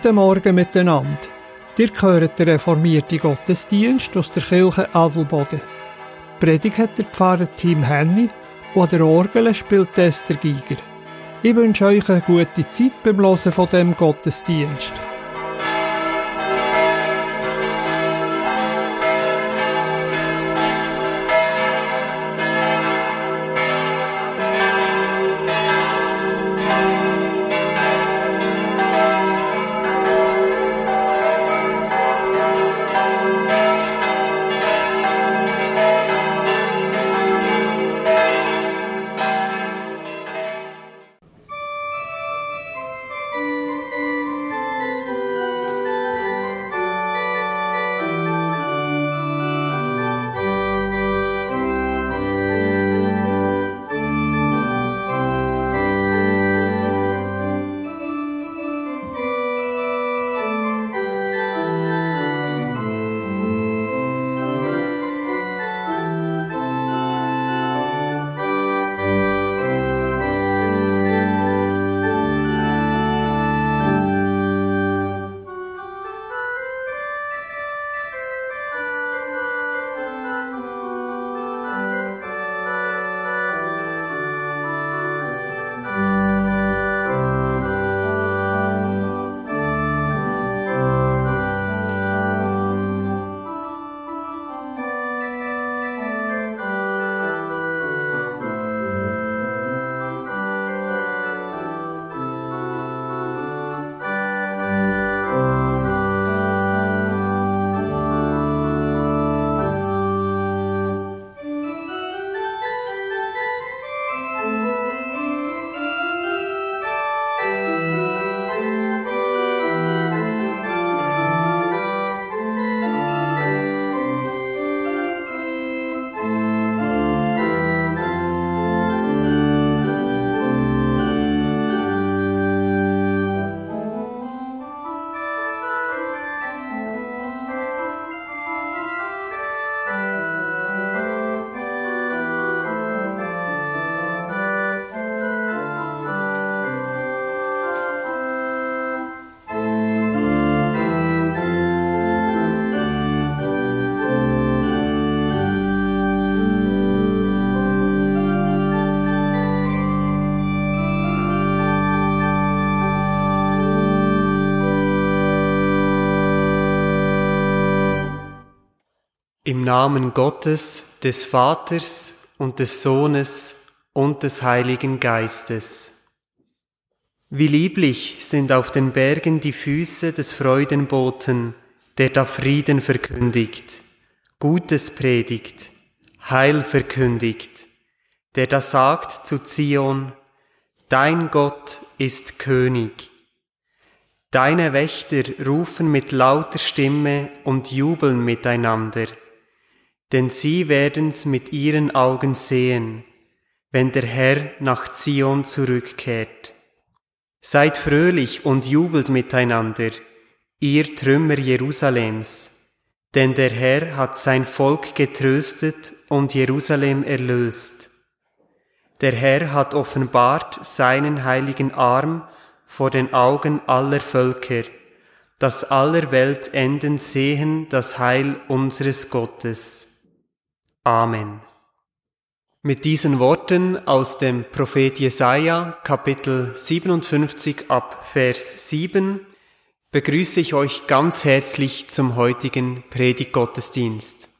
Guten Morgen miteinander. Ihr hört den reformierten Gottesdienst aus der Kirche Adelboden. Predigt hat der Pfarrer Tim Henny und der Orgel spielt Esther Giger. Ich wünsche euch eine gute Zeit beim Hören von dem Gottesdienst. Namen Gottes, des Vaters und des Sohnes und des Heiligen Geistes. Wie lieblich sind auf den Bergen die Füße des Freudenboten, der da Frieden verkündigt, Gutes predigt, Heil verkündigt, der da sagt zu Zion, Dein Gott ist König. Deine Wächter rufen mit lauter Stimme und jubeln miteinander denn sie werden's mit ihren Augen sehen, wenn der Herr nach Zion zurückkehrt. Seid fröhlich und jubelt miteinander, ihr Trümmer Jerusalems, denn der Herr hat sein Volk getröstet und Jerusalem erlöst. Der Herr hat offenbart seinen heiligen Arm vor den Augen aller Völker, dass aller Welt Enden sehen das Heil unseres Gottes. Amen. Mit diesen Worten aus dem Prophet Jesaja, Kapitel 57 ab Vers 7, begrüße ich euch ganz herzlich zum heutigen Predigtgottesdienst.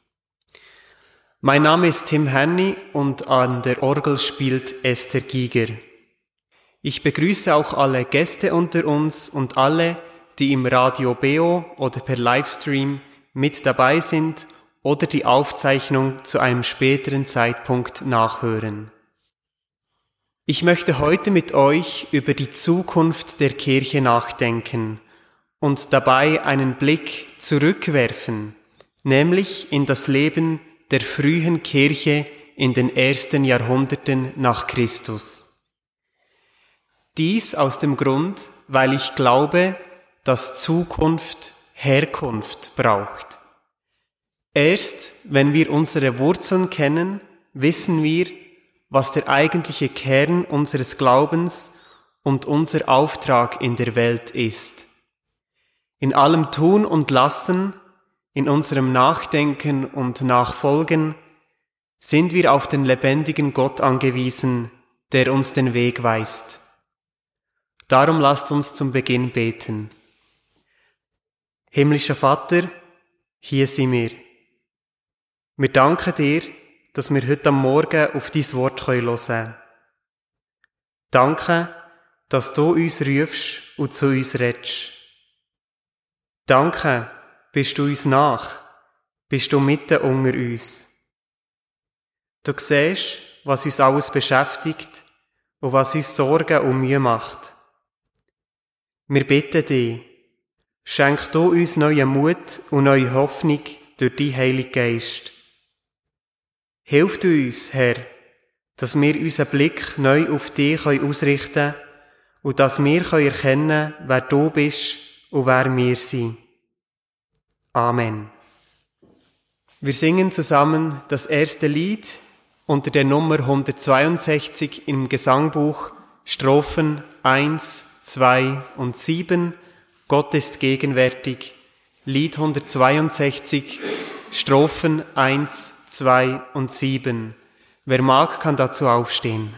Mein Name ist Tim Henny und an der Orgel spielt Esther Giger. Ich begrüße auch alle Gäste unter uns und alle, die im Radio Beo oder per Livestream mit dabei sind oder die Aufzeichnung zu einem späteren Zeitpunkt nachhören. Ich möchte heute mit euch über die Zukunft der Kirche nachdenken und dabei einen Blick zurückwerfen, nämlich in das Leben der frühen Kirche in den ersten Jahrhunderten nach Christus. Dies aus dem Grund, weil ich glaube, dass Zukunft Herkunft braucht. Erst wenn wir unsere Wurzeln kennen, wissen wir, was der eigentliche Kern unseres Glaubens und unser Auftrag in der Welt ist. In allem Tun und Lassen, in unserem Nachdenken und Nachfolgen, sind wir auf den lebendigen Gott angewiesen, der uns den Weg weist. Darum lasst uns zum Beginn beten. Himmlischer Vater, hier sind wir. Wir danken dir, dass wir heute am Morgen auf dein Wort hören können. Danke, dass du uns rufst und zu uns redest. Danke, bist du uns nach, bist du mitten unter uns. Du siehst, was uns alles beschäftigt und was uns Sorgen und Mühe macht. Wir bitten dich, schenk du uns neuen Mut und neue Hoffnung durch die Heilige Geist. Hilf uns, Herr, dass wir unseren Blick neu auf dich ausrichten können und dass wir erkennen können, wer du bist und wer wir sind. Amen. Wir singen zusammen das erste Lied unter der Nummer 162 im Gesangbuch Strophen 1, 2 und 7. Gott ist gegenwärtig. Lied 162, Strophen 1, 2 und 7. Wer mag, kann dazu aufstehen.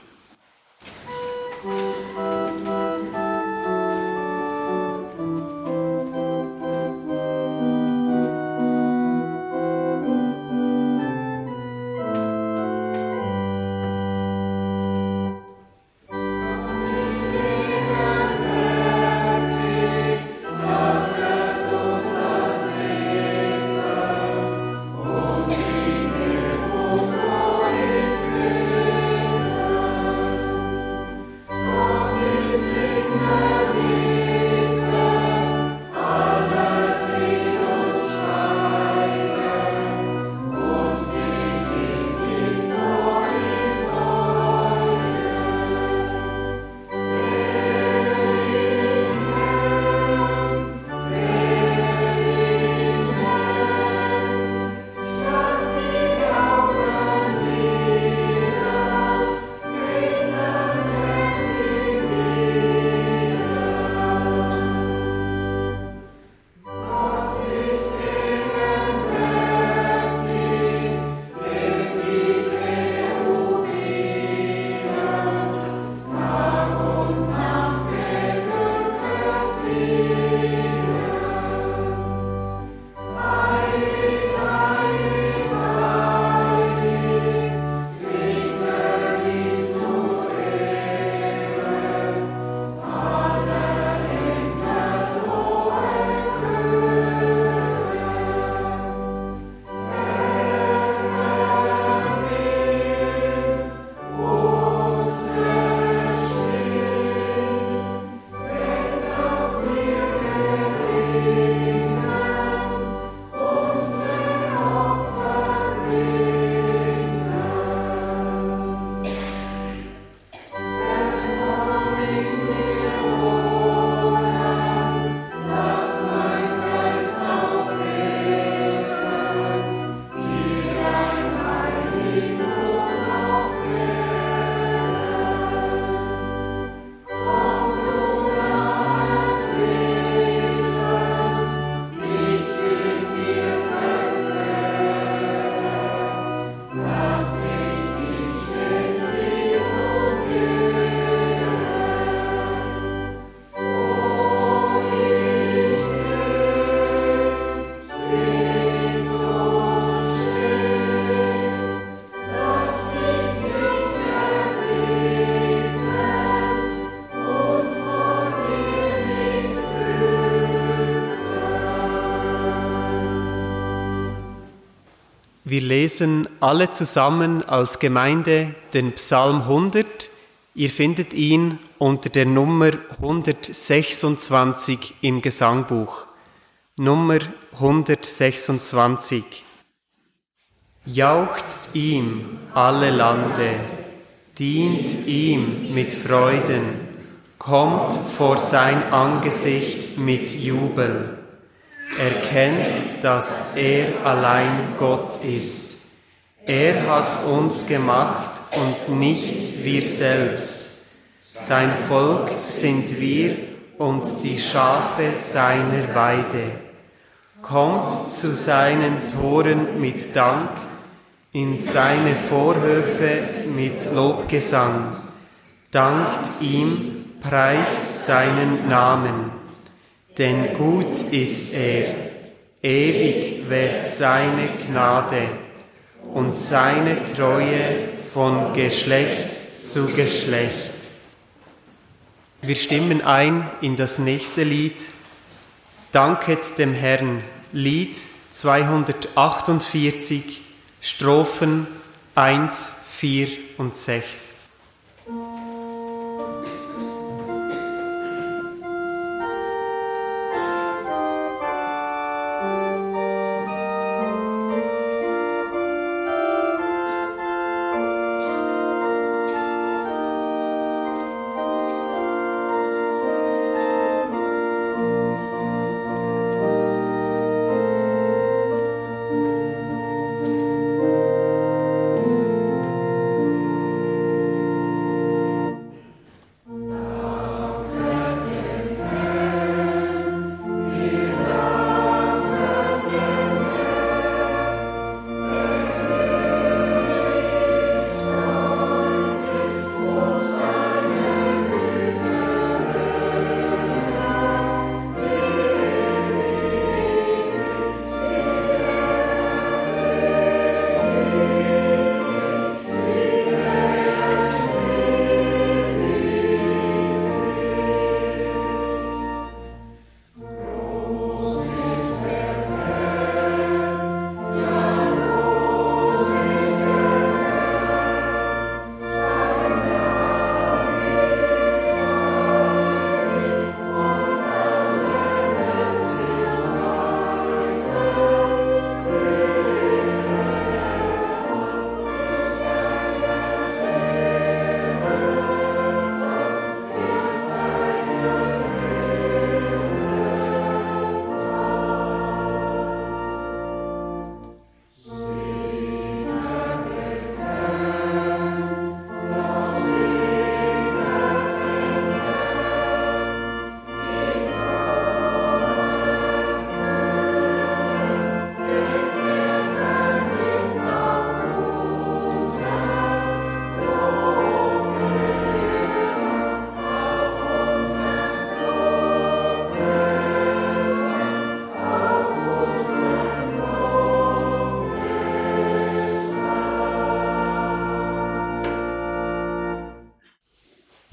Wir lesen alle zusammen als Gemeinde den Psalm 100. Ihr findet ihn unter der Nummer 126 im Gesangbuch. Nummer 126. Jauchzt ihm alle Lande, dient ihm mit Freuden, kommt vor sein Angesicht mit Jubel erkennt, dass er allein Gott ist. Er hat uns gemacht und nicht wir selbst. Sein Volk sind wir und die Schafe seiner Weide. Kommt zu seinen Toren mit Dank, in seine Vorhöfe mit Lobgesang. Dankt ihm, preist seinen Namen. Denn gut ist er, ewig währt seine Gnade und seine Treue von Geschlecht zu Geschlecht. Wir stimmen ein in das nächste Lied. Danket dem Herrn, Lied 248, Strophen 1, 4 und 6.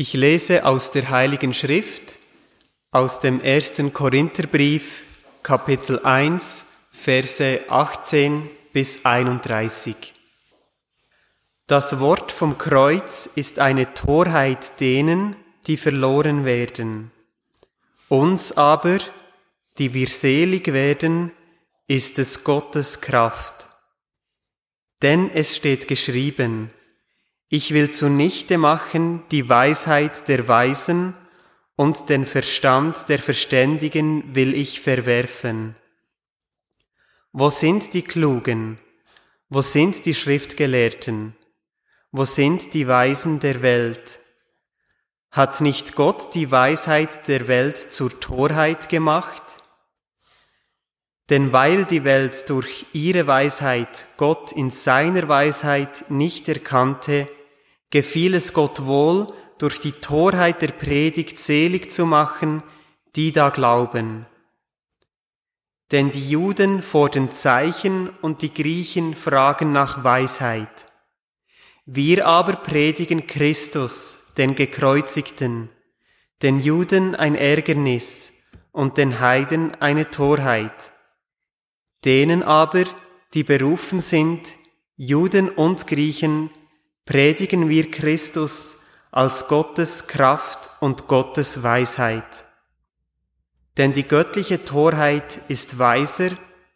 Ich lese aus der Heiligen Schrift, aus dem ersten Korintherbrief, Kapitel 1, Verse 18 bis 31. Das Wort vom Kreuz ist eine Torheit denen, die verloren werden. Uns aber, die wir selig werden, ist es Gottes Kraft. Denn es steht geschrieben, ich will zunichte machen die Weisheit der Weisen und den Verstand der Verständigen will ich verwerfen. Wo sind die Klugen? Wo sind die Schriftgelehrten? Wo sind die Weisen der Welt? Hat nicht Gott die Weisheit der Welt zur Torheit gemacht? Denn weil die Welt durch ihre Weisheit Gott in seiner Weisheit nicht erkannte, gefiel es Gott wohl, durch die Torheit der Predigt selig zu machen, die da glauben. Denn die Juden fordern Zeichen und die Griechen fragen nach Weisheit. Wir aber predigen Christus, den Gekreuzigten, den Juden ein Ärgernis und den Heiden eine Torheit. Denen aber, die berufen sind, Juden und Griechen, predigen wir Christus als Gottes Kraft und Gottes Weisheit. Denn die göttliche Torheit ist weiser,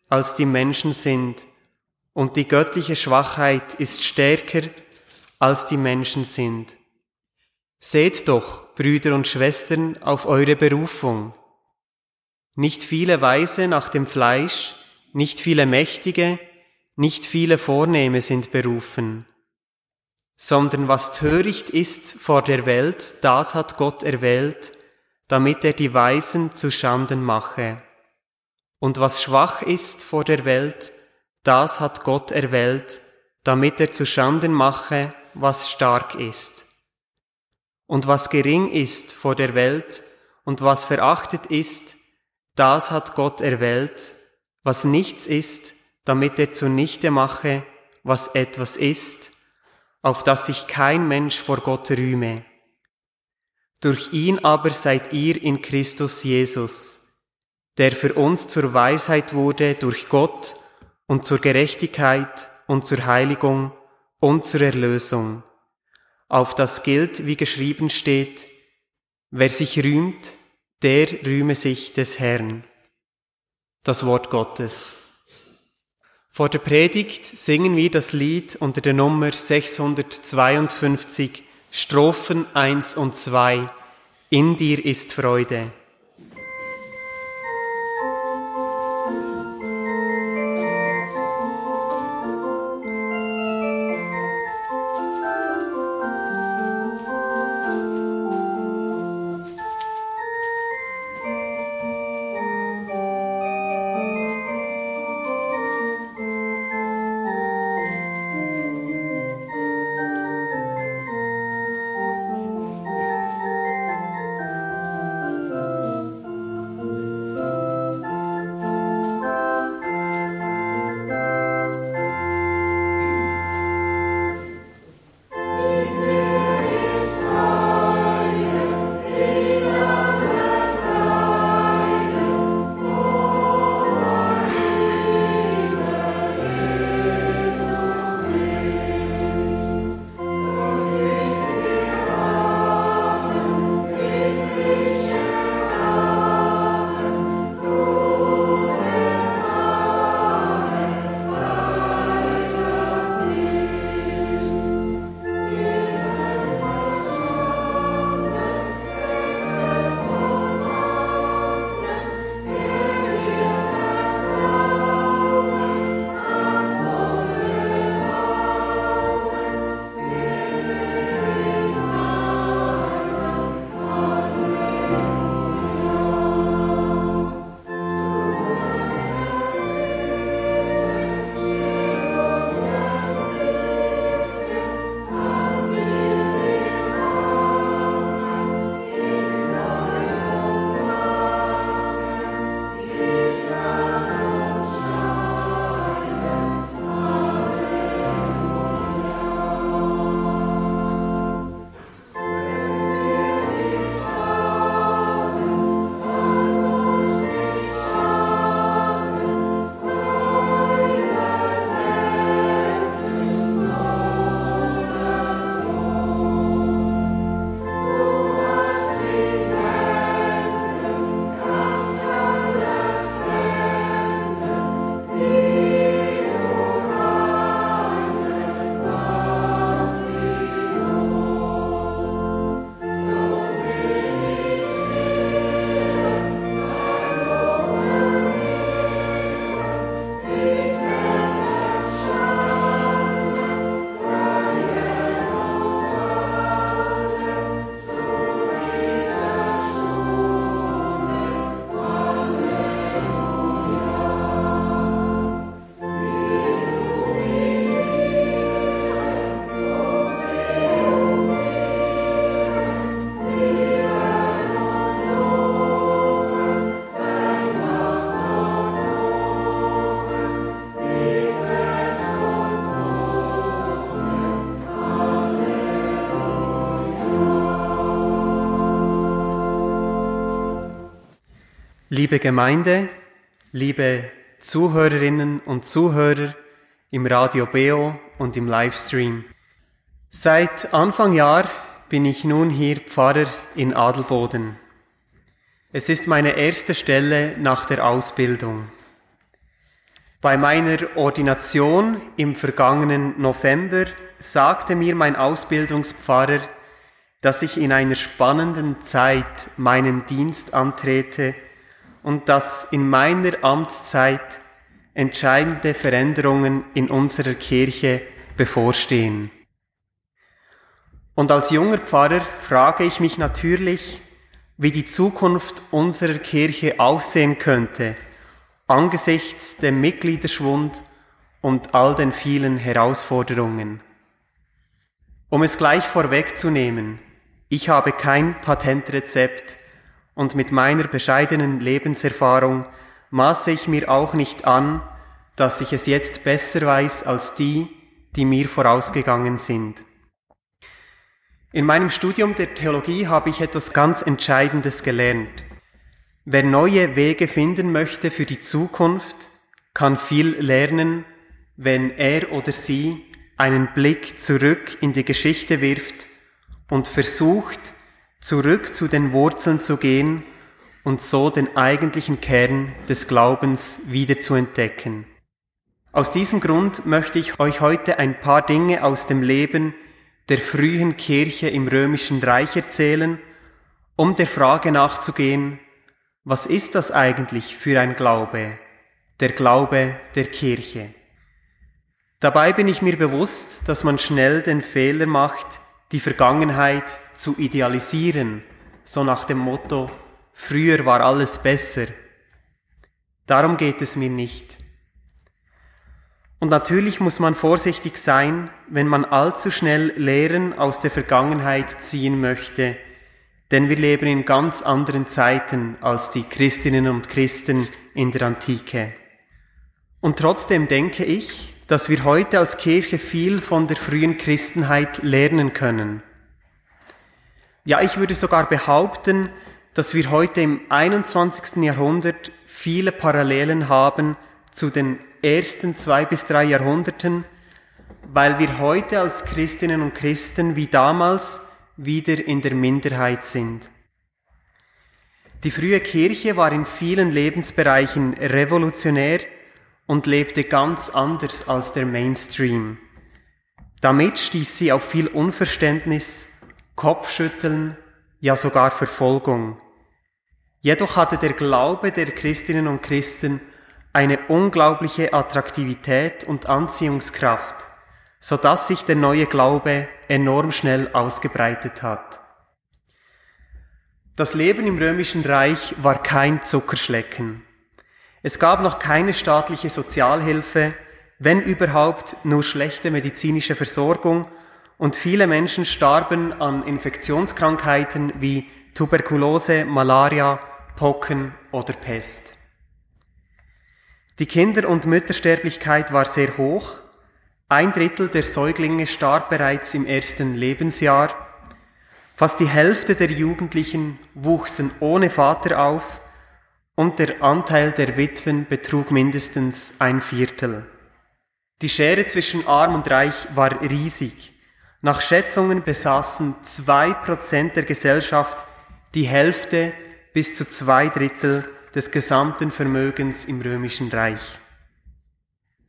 als die Menschen sind, und die göttliche Schwachheit ist stärker, als die Menschen sind. Seht doch, Brüder und Schwestern, auf eure Berufung. Nicht viele Weise nach dem Fleisch, nicht viele Mächtige, nicht viele Vornehme sind berufen sondern was töricht ist vor der Welt, das hat Gott erwählt, damit er die Weisen zu Schanden mache. Und was schwach ist vor der Welt, das hat Gott erwählt, damit er zu Schanden mache, was stark ist. Und was gering ist vor der Welt und was verachtet ist, das hat Gott erwählt, was nichts ist, damit er zunichte mache, was etwas ist, auf das sich kein Mensch vor Gott rühme. Durch ihn aber seid ihr in Christus Jesus, der für uns zur Weisheit wurde durch Gott und zur Gerechtigkeit und zur Heiligung und zur Erlösung. Auf das gilt, wie geschrieben steht, wer sich rühmt, der rühme sich des Herrn. Das Wort Gottes. Vor der Predigt singen wir das Lied unter der Nummer 652 Strophen 1 und 2. In dir ist Freude. Liebe Gemeinde, liebe Zuhörerinnen und Zuhörer im Radio Beo und im Livestream. Seit Anfang Jahr bin ich nun hier Pfarrer in Adelboden. Es ist meine erste Stelle nach der Ausbildung. Bei meiner Ordination im vergangenen November sagte mir mein Ausbildungspfarrer, dass ich in einer spannenden Zeit meinen Dienst antrete und dass in meiner Amtszeit entscheidende Veränderungen in unserer Kirche bevorstehen. Und als junger Pfarrer frage ich mich natürlich, wie die Zukunft unserer Kirche aussehen könnte, angesichts dem Mitgliederschwund und all den vielen Herausforderungen. Um es gleich vorwegzunehmen, ich habe kein Patentrezept und mit meiner bescheidenen Lebenserfahrung maße ich mir auch nicht an, dass ich es jetzt besser weiß als die, die mir vorausgegangen sind. In meinem Studium der Theologie habe ich etwas ganz Entscheidendes gelernt. Wer neue Wege finden möchte für die Zukunft, kann viel lernen, wenn er oder sie einen Blick zurück in die Geschichte wirft und versucht, zurück zu den Wurzeln zu gehen und so den eigentlichen Kern des Glaubens wieder zu entdecken. Aus diesem Grund möchte ich euch heute ein paar Dinge aus dem Leben der frühen Kirche im römischen Reich erzählen, um der Frage nachzugehen, was ist das eigentlich für ein Glaube, der Glaube der Kirche? Dabei bin ich mir bewusst, dass man schnell den Fehler macht, die Vergangenheit zu idealisieren, so nach dem Motto, früher war alles besser. Darum geht es mir nicht. Und natürlich muss man vorsichtig sein, wenn man allzu schnell Lehren aus der Vergangenheit ziehen möchte, denn wir leben in ganz anderen Zeiten als die Christinnen und Christen in der Antike. Und trotzdem denke ich, dass wir heute als Kirche viel von der frühen Christenheit lernen können. Ja, ich würde sogar behaupten, dass wir heute im 21. Jahrhundert viele Parallelen haben zu den ersten zwei bis drei Jahrhunderten, weil wir heute als Christinnen und Christen wie damals wieder in der Minderheit sind. Die frühe Kirche war in vielen Lebensbereichen revolutionär und lebte ganz anders als der Mainstream. Damit stieß sie auf viel Unverständnis, Kopfschütteln, ja sogar Verfolgung. Jedoch hatte der Glaube der Christinnen und Christen eine unglaubliche Attraktivität und Anziehungskraft, so dass sich der neue Glaube enorm schnell ausgebreitet hat. Das Leben im römischen Reich war kein Zuckerschlecken. Es gab noch keine staatliche Sozialhilfe, wenn überhaupt nur schlechte medizinische Versorgung und viele Menschen starben an Infektionskrankheiten wie Tuberkulose, Malaria, Pocken oder Pest. Die Kinder- und Müttersterblichkeit war sehr hoch. Ein Drittel der Säuglinge starb bereits im ersten Lebensjahr. Fast die Hälfte der Jugendlichen wuchsen ohne Vater auf und der Anteil der Witwen betrug mindestens ein Viertel. Die Schere zwischen arm und reich war riesig. Nach Schätzungen besaßen zwei Prozent der Gesellschaft die Hälfte bis zu zwei Drittel des gesamten Vermögens im römischen Reich.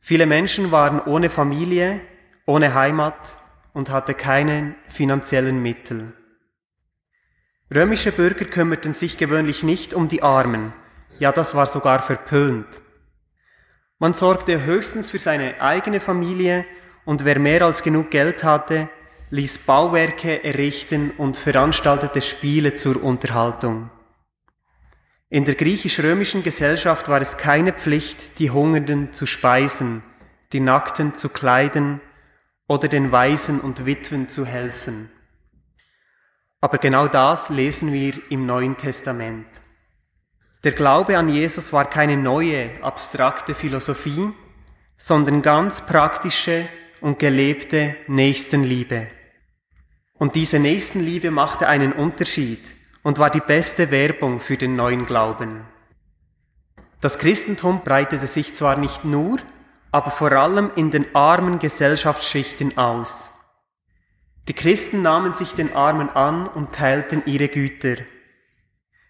Viele Menschen waren ohne Familie, ohne Heimat und hatte keine finanziellen Mittel. Römische Bürger kümmerten sich gewöhnlich nicht um die Armen, ja, das war sogar verpönt. Man sorgte höchstens für seine eigene Familie und wer mehr als genug Geld hatte, ließ Bauwerke errichten und veranstaltete Spiele zur Unterhaltung. In der griechisch-römischen Gesellschaft war es keine Pflicht, die Hungernden zu speisen, die Nackten zu kleiden oder den Waisen und Witwen zu helfen. Aber genau das lesen wir im Neuen Testament. Der Glaube an Jesus war keine neue, abstrakte Philosophie, sondern ganz praktische und gelebte Nächstenliebe. Und diese Nächstenliebe machte einen Unterschied und war die beste Werbung für den neuen Glauben. Das Christentum breitete sich zwar nicht nur, aber vor allem in den armen Gesellschaftsschichten aus. Die Christen nahmen sich den Armen an und teilten ihre Güter.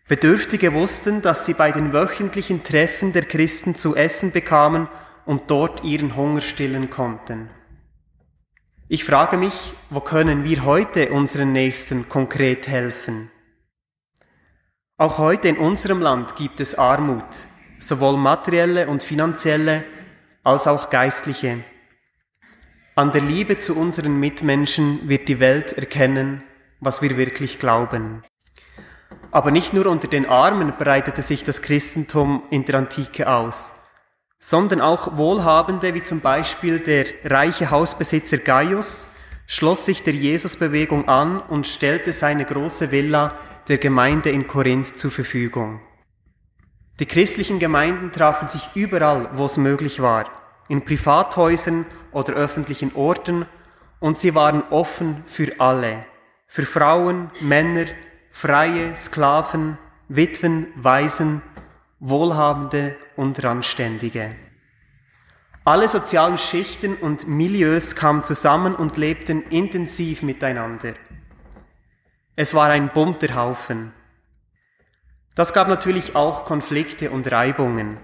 Bedürftige wussten, dass sie bei den wöchentlichen Treffen der Christen zu essen bekamen und dort ihren Hunger stillen konnten. Ich frage mich, wo können wir heute unseren Nächsten konkret helfen? Auch heute in unserem Land gibt es Armut, sowohl materielle und finanzielle als auch geistliche. An der Liebe zu unseren Mitmenschen wird die Welt erkennen, was wir wirklich glauben. Aber nicht nur unter den Armen breitete sich das Christentum in der Antike aus, sondern auch Wohlhabende, wie zum Beispiel der reiche Hausbesitzer Gaius, schloss sich der Jesusbewegung an und stellte seine große Villa der Gemeinde in Korinth zur Verfügung. Die christlichen Gemeinden trafen sich überall, wo es möglich war, in Privathäusern oder öffentlichen Orten, und sie waren offen für alle, für Frauen, Männer, Freie, Sklaven, Witwen, Waisen, Wohlhabende und Randständige. Alle sozialen Schichten und Milieus kamen zusammen und lebten intensiv miteinander. Es war ein bunter Haufen. Das gab natürlich auch Konflikte und Reibungen.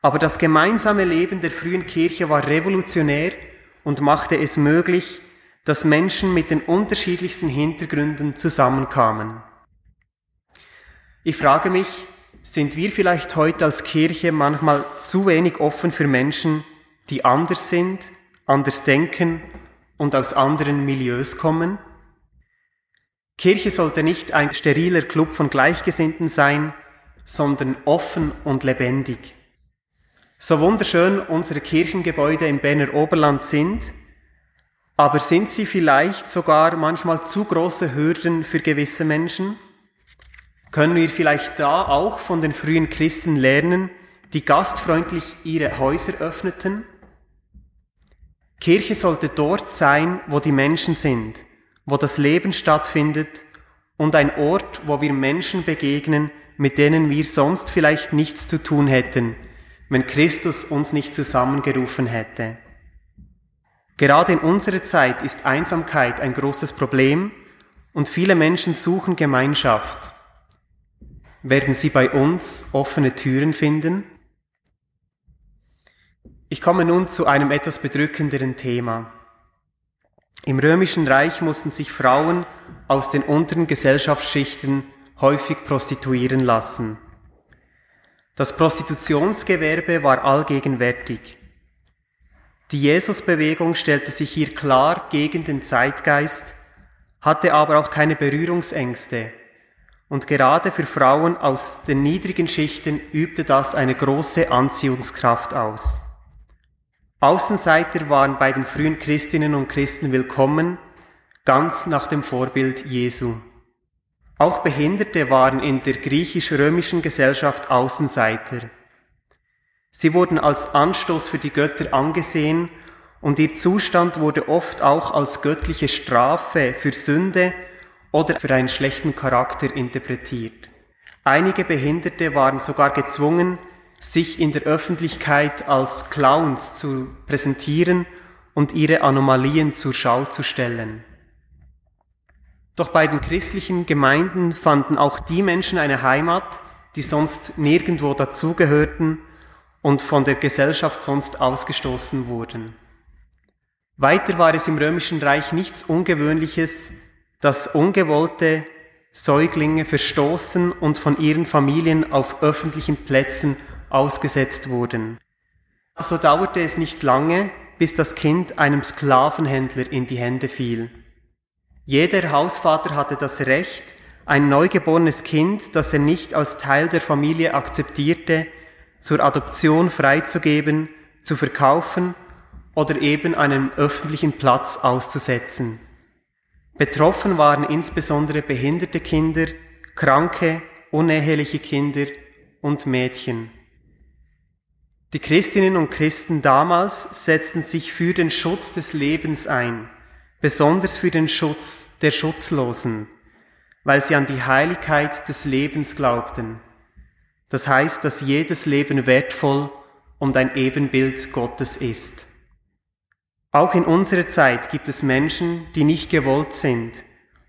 Aber das gemeinsame Leben der frühen Kirche war revolutionär und machte es möglich, dass Menschen mit den unterschiedlichsten Hintergründen zusammenkamen. Ich frage mich, sind wir vielleicht heute als Kirche manchmal zu wenig offen für Menschen, die anders sind, anders denken und aus anderen Milieus kommen? Kirche sollte nicht ein steriler Club von Gleichgesinnten sein, sondern offen und lebendig. So wunderschön unsere Kirchengebäude im Berner Oberland sind, aber sind sie vielleicht sogar manchmal zu große Hürden für gewisse Menschen? Können wir vielleicht da auch von den frühen Christen lernen, die gastfreundlich ihre Häuser öffneten? Kirche sollte dort sein, wo die Menschen sind, wo das Leben stattfindet und ein Ort, wo wir Menschen begegnen, mit denen wir sonst vielleicht nichts zu tun hätten, wenn Christus uns nicht zusammengerufen hätte. Gerade in unserer Zeit ist Einsamkeit ein großes Problem und viele Menschen suchen Gemeinschaft. Werden sie bei uns offene Türen finden? Ich komme nun zu einem etwas bedrückenderen Thema. Im römischen Reich mussten sich Frauen aus den unteren Gesellschaftsschichten häufig prostituieren lassen. Das Prostitutionsgewerbe war allgegenwärtig. Die Jesusbewegung stellte sich hier klar gegen den Zeitgeist, hatte aber auch keine Berührungsängste. Und gerade für Frauen aus den niedrigen Schichten übte das eine große Anziehungskraft aus. Außenseiter waren bei den frühen Christinnen und Christen willkommen, ganz nach dem Vorbild Jesu. Auch Behinderte waren in der griechisch-römischen Gesellschaft Außenseiter. Sie wurden als Anstoß für die Götter angesehen und ihr Zustand wurde oft auch als göttliche Strafe für Sünde oder für einen schlechten Charakter interpretiert. Einige Behinderte waren sogar gezwungen, sich in der Öffentlichkeit als Clowns zu präsentieren und ihre Anomalien zur Schau zu stellen. Doch bei den christlichen Gemeinden fanden auch die Menschen eine Heimat, die sonst nirgendwo dazugehörten und von der Gesellschaft sonst ausgestoßen wurden. Weiter war es im römischen Reich nichts Ungewöhnliches, dass ungewollte Säuglinge verstoßen und von ihren Familien auf öffentlichen Plätzen ausgesetzt wurden. So dauerte es nicht lange, bis das Kind einem Sklavenhändler in die Hände fiel. Jeder Hausvater hatte das Recht, ein neugeborenes Kind, das er nicht als Teil der Familie akzeptierte, zur Adoption freizugeben, zu verkaufen oder eben einem öffentlichen Platz auszusetzen. Betroffen waren insbesondere behinderte Kinder, kranke, uneheliche Kinder und Mädchen. Die Christinnen und Christen damals setzten sich für den Schutz des Lebens ein, besonders für den Schutz der Schutzlosen, weil sie an die Heiligkeit des Lebens glaubten. Das heißt, dass jedes Leben wertvoll und ein Ebenbild Gottes ist. Auch in unserer Zeit gibt es Menschen, die nicht gewollt sind,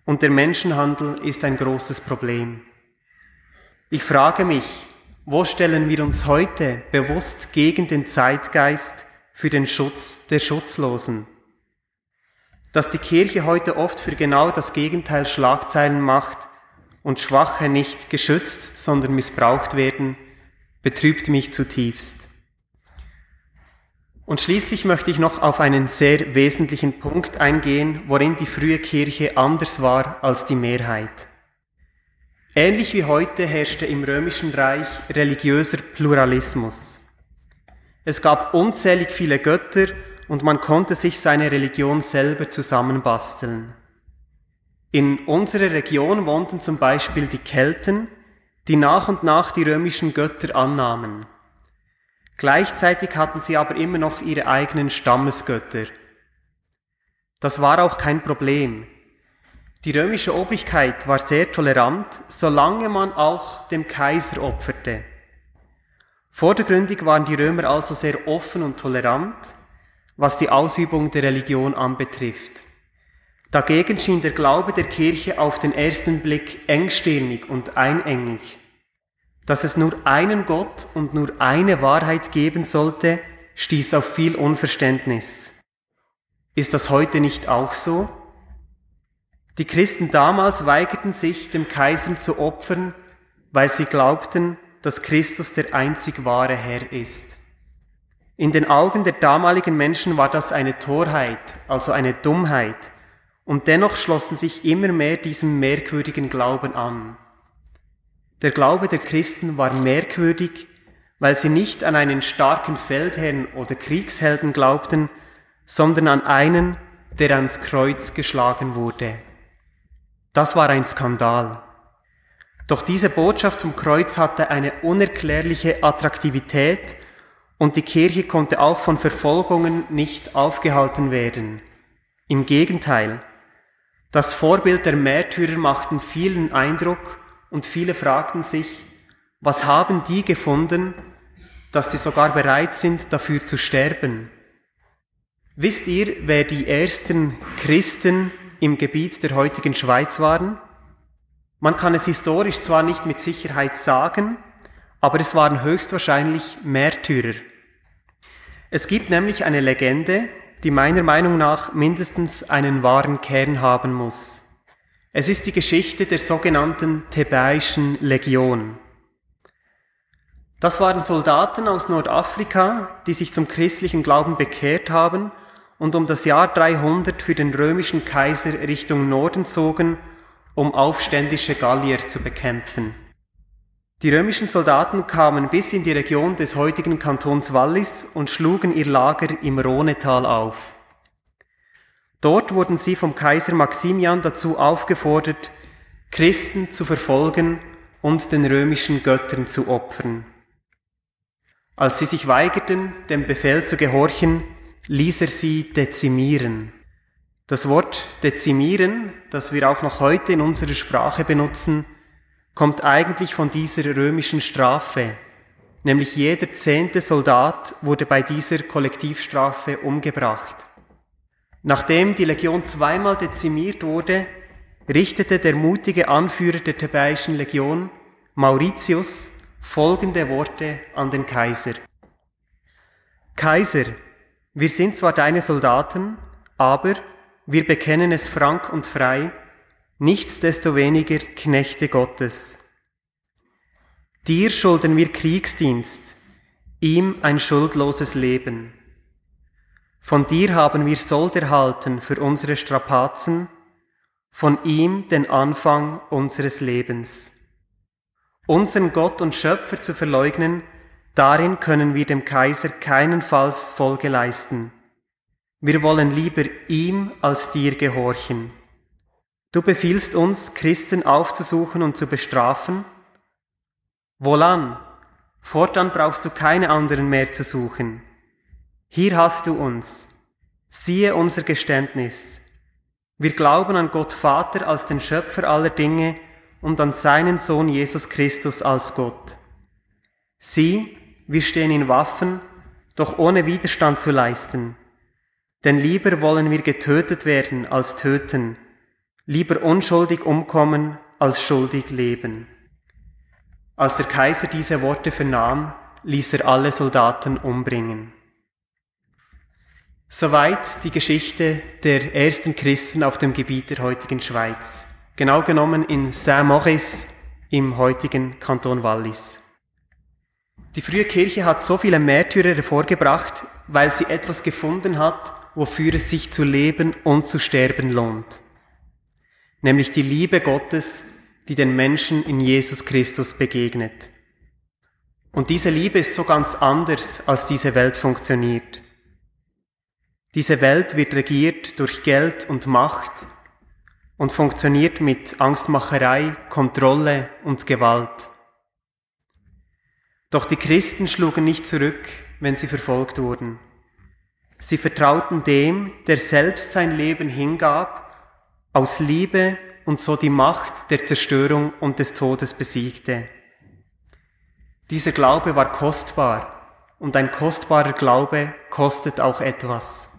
und der Menschenhandel ist ein großes Problem. Ich frage mich, wo stellen wir uns heute bewusst gegen den Zeitgeist für den Schutz der Schutzlosen? Dass die Kirche heute oft für genau das Gegenteil Schlagzeilen macht, und Schwache nicht geschützt, sondern missbraucht werden, betrübt mich zutiefst. Und schließlich möchte ich noch auf einen sehr wesentlichen Punkt eingehen, worin die frühe Kirche anders war als die Mehrheit. Ähnlich wie heute herrschte im römischen Reich religiöser Pluralismus. Es gab unzählig viele Götter und man konnte sich seine Religion selber zusammenbasteln. In unserer Region wohnten zum Beispiel die Kelten, die nach und nach die römischen Götter annahmen. Gleichzeitig hatten sie aber immer noch ihre eigenen Stammesgötter. Das war auch kein Problem. Die römische Obrigkeit war sehr tolerant, solange man auch dem Kaiser opferte. Vordergründig waren die Römer also sehr offen und tolerant, was die Ausübung der Religion anbetrifft. Dagegen schien der Glaube der Kirche auf den ersten Blick engstirnig und einengig. Dass es nur einen Gott und nur eine Wahrheit geben sollte, stieß auf viel Unverständnis. Ist das heute nicht auch so? Die Christen damals weigerten sich, dem Kaiser zu opfern, weil sie glaubten, dass Christus der einzig wahre Herr ist. In den Augen der damaligen Menschen war das eine Torheit, also eine Dummheit, und dennoch schlossen sich immer mehr diesem merkwürdigen Glauben an. Der Glaube der Christen war merkwürdig, weil sie nicht an einen starken Feldherrn oder Kriegshelden glaubten, sondern an einen, der ans Kreuz geschlagen wurde. Das war ein Skandal. Doch diese Botschaft vom Kreuz hatte eine unerklärliche Attraktivität und die Kirche konnte auch von Verfolgungen nicht aufgehalten werden. Im Gegenteil, das Vorbild der Märtyrer machten vielen Eindruck und viele fragten sich, was haben die gefunden, dass sie sogar bereit sind, dafür zu sterben? Wisst ihr, wer die ersten Christen im Gebiet der heutigen Schweiz waren? Man kann es historisch zwar nicht mit Sicherheit sagen, aber es waren höchstwahrscheinlich Märtyrer. Es gibt nämlich eine Legende, die meiner Meinung nach mindestens einen wahren Kern haben muss. Es ist die Geschichte der sogenannten Thebäischen Legion. Das waren Soldaten aus Nordafrika, die sich zum christlichen Glauben bekehrt haben und um das Jahr 300 für den römischen Kaiser Richtung Norden zogen, um aufständische Gallier zu bekämpfen. Die römischen Soldaten kamen bis in die Region des heutigen Kantons Wallis und schlugen ihr Lager im Rhonetal auf. Dort wurden sie vom Kaiser Maximian dazu aufgefordert, Christen zu verfolgen und den römischen Göttern zu opfern. Als sie sich weigerten, dem Befehl zu gehorchen, ließ er sie dezimieren. Das Wort dezimieren, das wir auch noch heute in unserer Sprache benutzen, kommt eigentlich von dieser römischen Strafe, nämlich jeder zehnte Soldat wurde bei dieser Kollektivstrafe umgebracht. Nachdem die Legion zweimal dezimiert wurde, richtete der mutige Anführer der Thebäischen Legion, Mauritius, folgende Worte an den Kaiser. Kaiser, wir sind zwar deine Soldaten, aber wir bekennen es frank und frei, nichtsdestoweniger Knechte Gottes. Dir schulden wir Kriegsdienst, ihm ein schuldloses Leben. Von dir haben wir Sold erhalten für unsere Strapazen, von ihm den Anfang unseres Lebens. Unseren Gott und Schöpfer zu verleugnen, darin können wir dem Kaiser keinenfalls Folge leisten. Wir wollen lieber ihm als dir gehorchen. Du befiehlst uns, Christen aufzusuchen und zu bestrafen? Wohlan, fortan brauchst du keine anderen mehr zu suchen. Hier hast du uns. Siehe unser Geständnis. Wir glauben an Gott Vater als den Schöpfer aller Dinge und an seinen Sohn Jesus Christus als Gott. Sieh, wir stehen in Waffen, doch ohne Widerstand zu leisten. Denn lieber wollen wir getötet werden als töten, lieber unschuldig umkommen als schuldig leben. Als der Kaiser diese Worte vernahm, ließ er alle Soldaten umbringen. Soweit die Geschichte der ersten Christen auf dem Gebiet der heutigen Schweiz, genau genommen in Saint-Maurice im heutigen Kanton Wallis. Die frühe Kirche hat so viele Märtyrer hervorgebracht, weil sie etwas gefunden hat, wofür es sich zu leben und zu sterben lohnt. Nämlich die Liebe Gottes, die den Menschen in Jesus Christus begegnet. Und diese Liebe ist so ganz anders, als diese Welt funktioniert. Diese Welt wird regiert durch Geld und Macht und funktioniert mit Angstmacherei, Kontrolle und Gewalt. Doch die Christen schlugen nicht zurück, wenn sie verfolgt wurden. Sie vertrauten dem, der selbst sein Leben hingab, aus Liebe und so die Macht der Zerstörung und des Todes besiegte. Dieser Glaube war kostbar und ein kostbarer Glaube kostet auch etwas.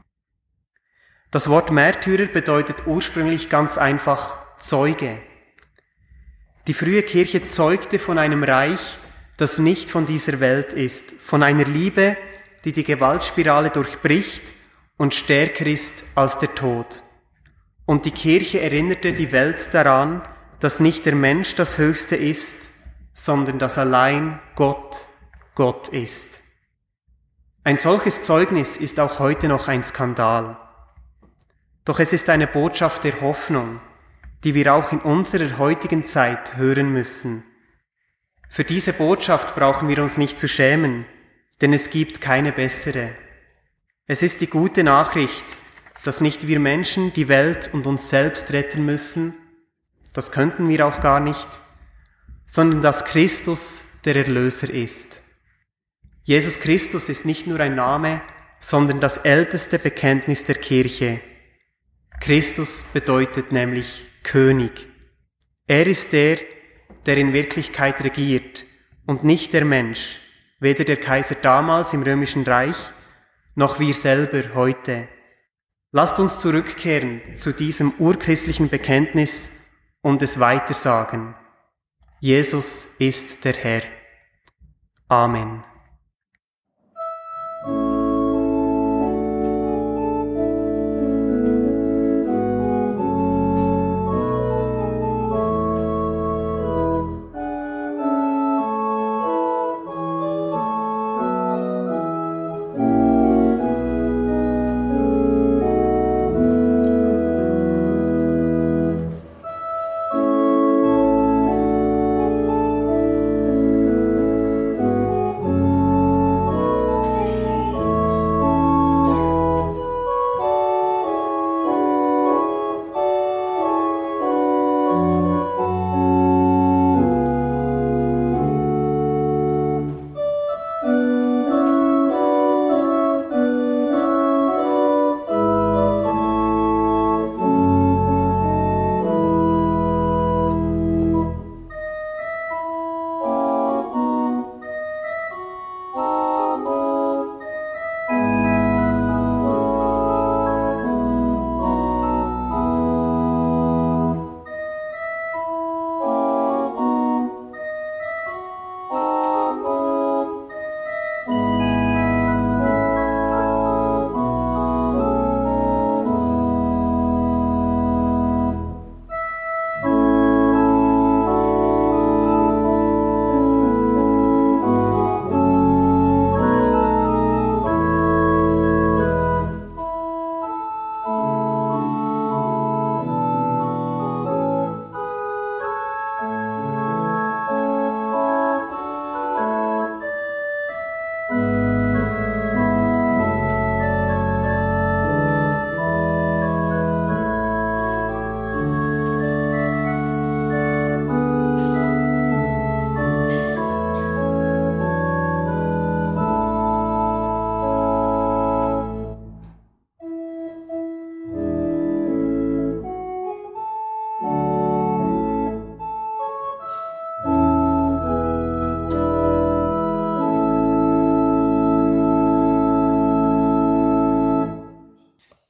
Das Wort Märtyrer bedeutet ursprünglich ganz einfach Zeuge. Die frühe Kirche zeugte von einem Reich, das nicht von dieser Welt ist, von einer Liebe, die die Gewaltspirale durchbricht und stärker ist als der Tod. Und die Kirche erinnerte die Welt daran, dass nicht der Mensch das Höchste ist, sondern dass allein Gott Gott ist. Ein solches Zeugnis ist auch heute noch ein Skandal. Doch es ist eine Botschaft der Hoffnung, die wir auch in unserer heutigen Zeit hören müssen. Für diese Botschaft brauchen wir uns nicht zu schämen, denn es gibt keine bessere. Es ist die gute Nachricht, dass nicht wir Menschen die Welt und uns selbst retten müssen, das könnten wir auch gar nicht, sondern dass Christus der Erlöser ist. Jesus Christus ist nicht nur ein Name, sondern das älteste Bekenntnis der Kirche. Christus bedeutet nämlich König. Er ist der, der in Wirklichkeit regiert und nicht der Mensch, weder der Kaiser damals im römischen Reich, noch wir selber heute. Lasst uns zurückkehren zu diesem urchristlichen Bekenntnis und es weitersagen. Jesus ist der Herr. Amen.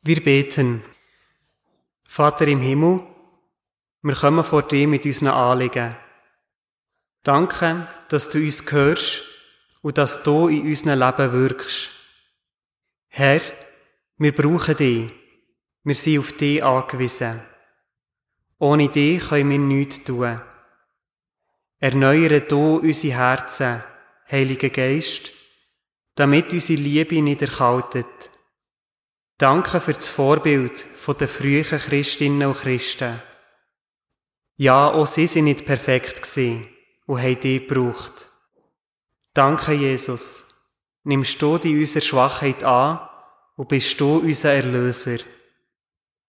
Wir beten. Vater im Himmel, wir kommen vor dir mit unseren Anliegen. Danke, dass du uns hörst und dass du in unserem Leben wirkst. Herr, wir brauchen dich. Wir sind auf dich angewiesen. Ohne dich können wir nichts tun. Erneuere du unsere Herzen, Heiliger Geist, damit unsere Liebe nicht erkaltet Danke für das Vorbild der frühen Christinnen und Christen. Ja, auch sie sind nicht perfekt gewesen und haben dich gebraucht. Danke, Jesus. Nimmst du die unsere Schwachheit an und bist du unser Erlöser.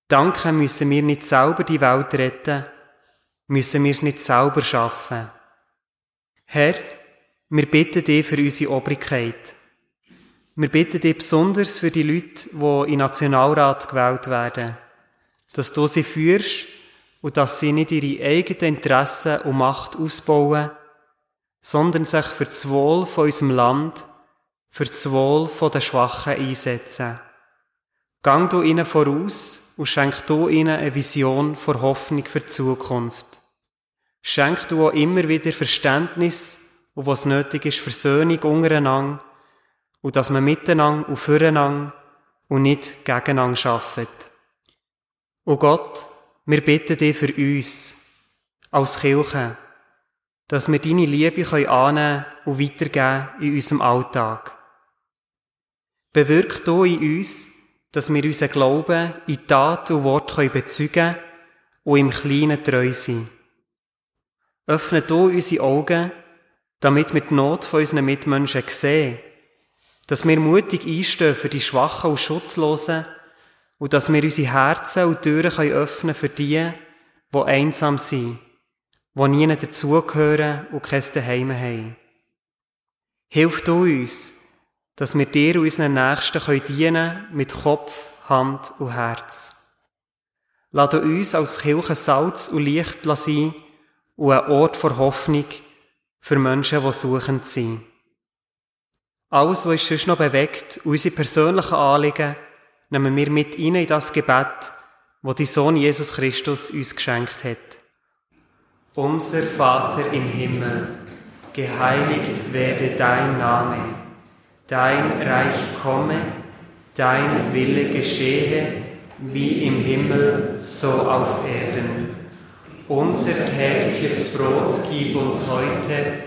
Danke müssen wir nicht selber die Welt retten, müssen wir es nicht selber schaffen. Herr, wir bitten dich für unsere Obrigkeit. Wir bitten dich besonders für die Leute, die in Nationalrat gewählt werden, dass du sie führst und dass sie nicht ihre eigenen Interessen und Macht ausbauen, sondern sich für das Wohl von unserem Land, für das Wohl der Schwachen einsetzen. Gang du ihnen voraus und schenk du ihnen eine Vision vor Hoffnung für die Zukunft. Schenk du auch immer wieder Verständnis und was nötig ist, Versöhnung untereinander und dass man miteinander und füreinander und nicht gegeneinander arbeitet. O Gott, wir bitten dich für uns, als Kirche, dass wir deine Liebe annehmen und weitergeben in unserem Alltag. Bewirk du in uns, dass wir unseren Glauben in Tat und Wort bezeugen und im Kleinen treu sein. Öffne du unsere Augen, damit wir die Not von unseren Mitmenschen sehen, dass wir mutig einstehen für die Schwachen und Schutzlosen und dass wir unsere Herzen und Türen öffnen für die, die einsam sind, die nie dazugehören und kein Daheim haben. Hilf du uns, dass wir dir und unseren Nächsten dienen können mit Kopf, Hand und Herz. Lass uns als Kirche Salz und Licht sein und ein Ort vor Hoffnung für Menschen, die suchend sind. Alles, was uns sonst noch bewegt, unsere persönlichen Anliegen, nehmen wir mit rein in das Gebet, wo die Sohn Jesus Christus uns geschenkt hat. Unser Vater im Himmel, geheiligt werde dein Name dein Reich komme, dein Wille geschehe, wie im Himmel, so auf Erden. Unser tägliches Brot gib uns heute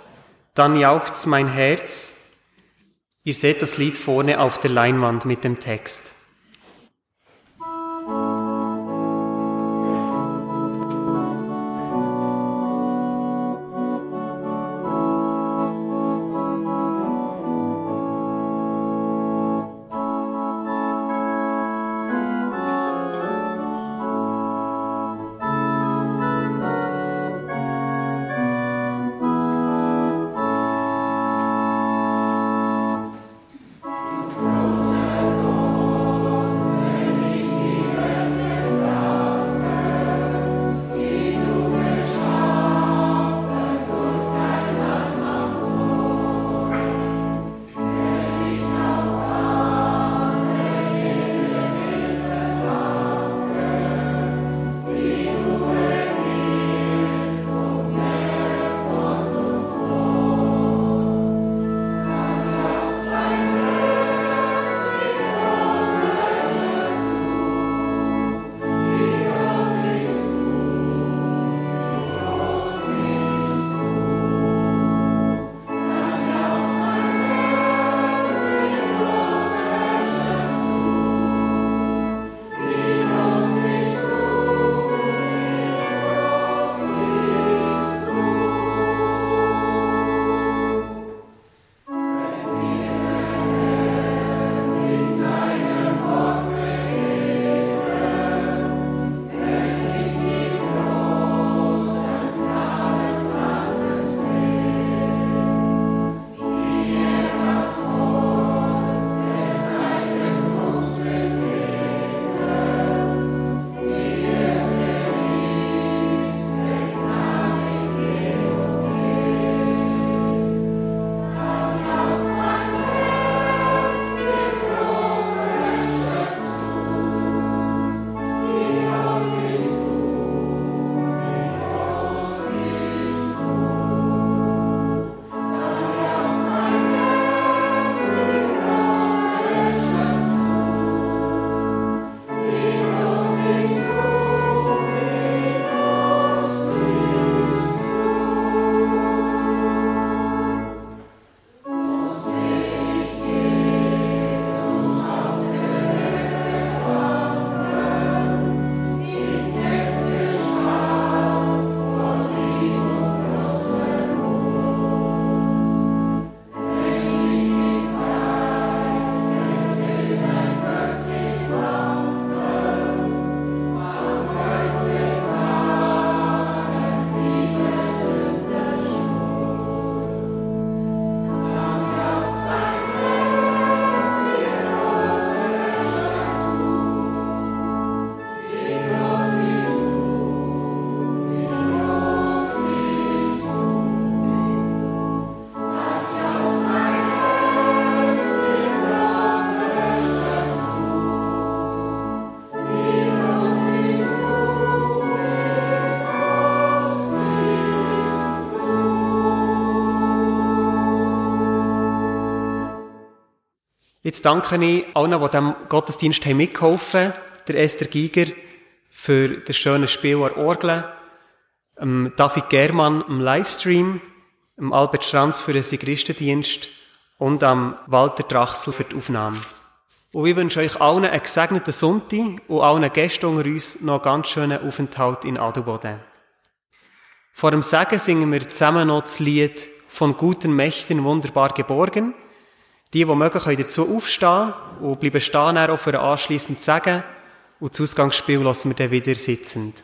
dann jauchzt mein Herz. Ihr seht das Lied vorne auf der Leinwand mit dem Text. Jetzt danke ich allen, die diesem Gottesdienst mitgeholfen haben. Der Esther Giger für das schöne Spiel an Orgel, David Germann im Livestream, Albert Stranz für den Sigristendienst und am Walter Drachsel für die Aufnahme. Und ich wünsche euch allen einen gesegneten Sonntag und allen Gästen unter uns noch einen ganz schönen Aufenthalt in Adelboden. Vor dem Segen singen wir zusammen noch das Lied von guten Mächten wunderbar geborgen. Die, die mögen, können dazu aufstehen und bleiben stehen auch für ein anschliessendes Segen. Und das Ausgangsspiel lassen wir dann wieder sitzend.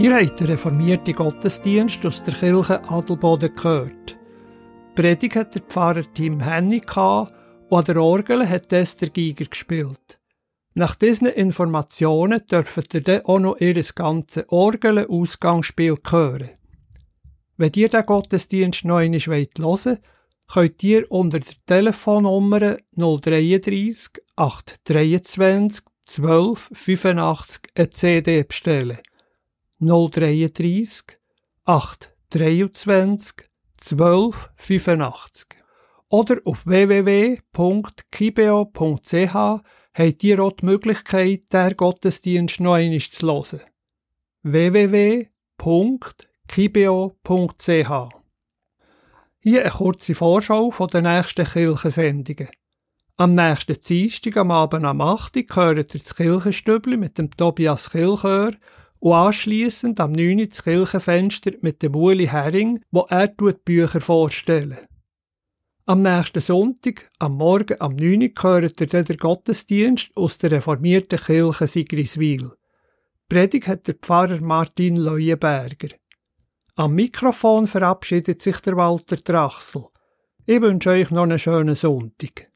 Ihr habt den reformierten Gottesdienst aus der Kirche Adelboden gehört. Die Predigt hat der Pfarrer Tim Henny und an der Orgel hat Esther Giger gespielt. Nach diesen Informationen dürft ihr dann auch noch ihr ganzes Orgel-Ausgangsspiel hören. Wenn ihr den Gottesdienst noch einmal hören wollt, könnt ihr unter der Telefonnummer 033 823 12 85 eine CD bestellen. 033 823 12 85 oder auf www.kibeo.ch habt ihr auch die Möglichkeit, den Gottesdienst noch einmal zu hören. www.kibeo.ch Hier eine kurze Vorschau von den nächsten Kirchensendungen. Am nächsten Dienstag am Abend am 8. Uhr hört ihr das Kirchenstübli mit dem Tobias Kilchör und anschliessend am 9. Uhr das Kirchenfenster mit dem Uli Hering, wo er die Bücher vorstellen. Am nächsten Sonntag, am Morgen am 9. Uhr, hört ihr dann den Gottesdienst aus der reformierten Kirche Sigriswil. Predigt hat der Pfarrer Martin Leuenberger. Am Mikrofon verabschiedet sich der Walter Trachsel. Ich wünsche euch noch einen schönen Sonntag.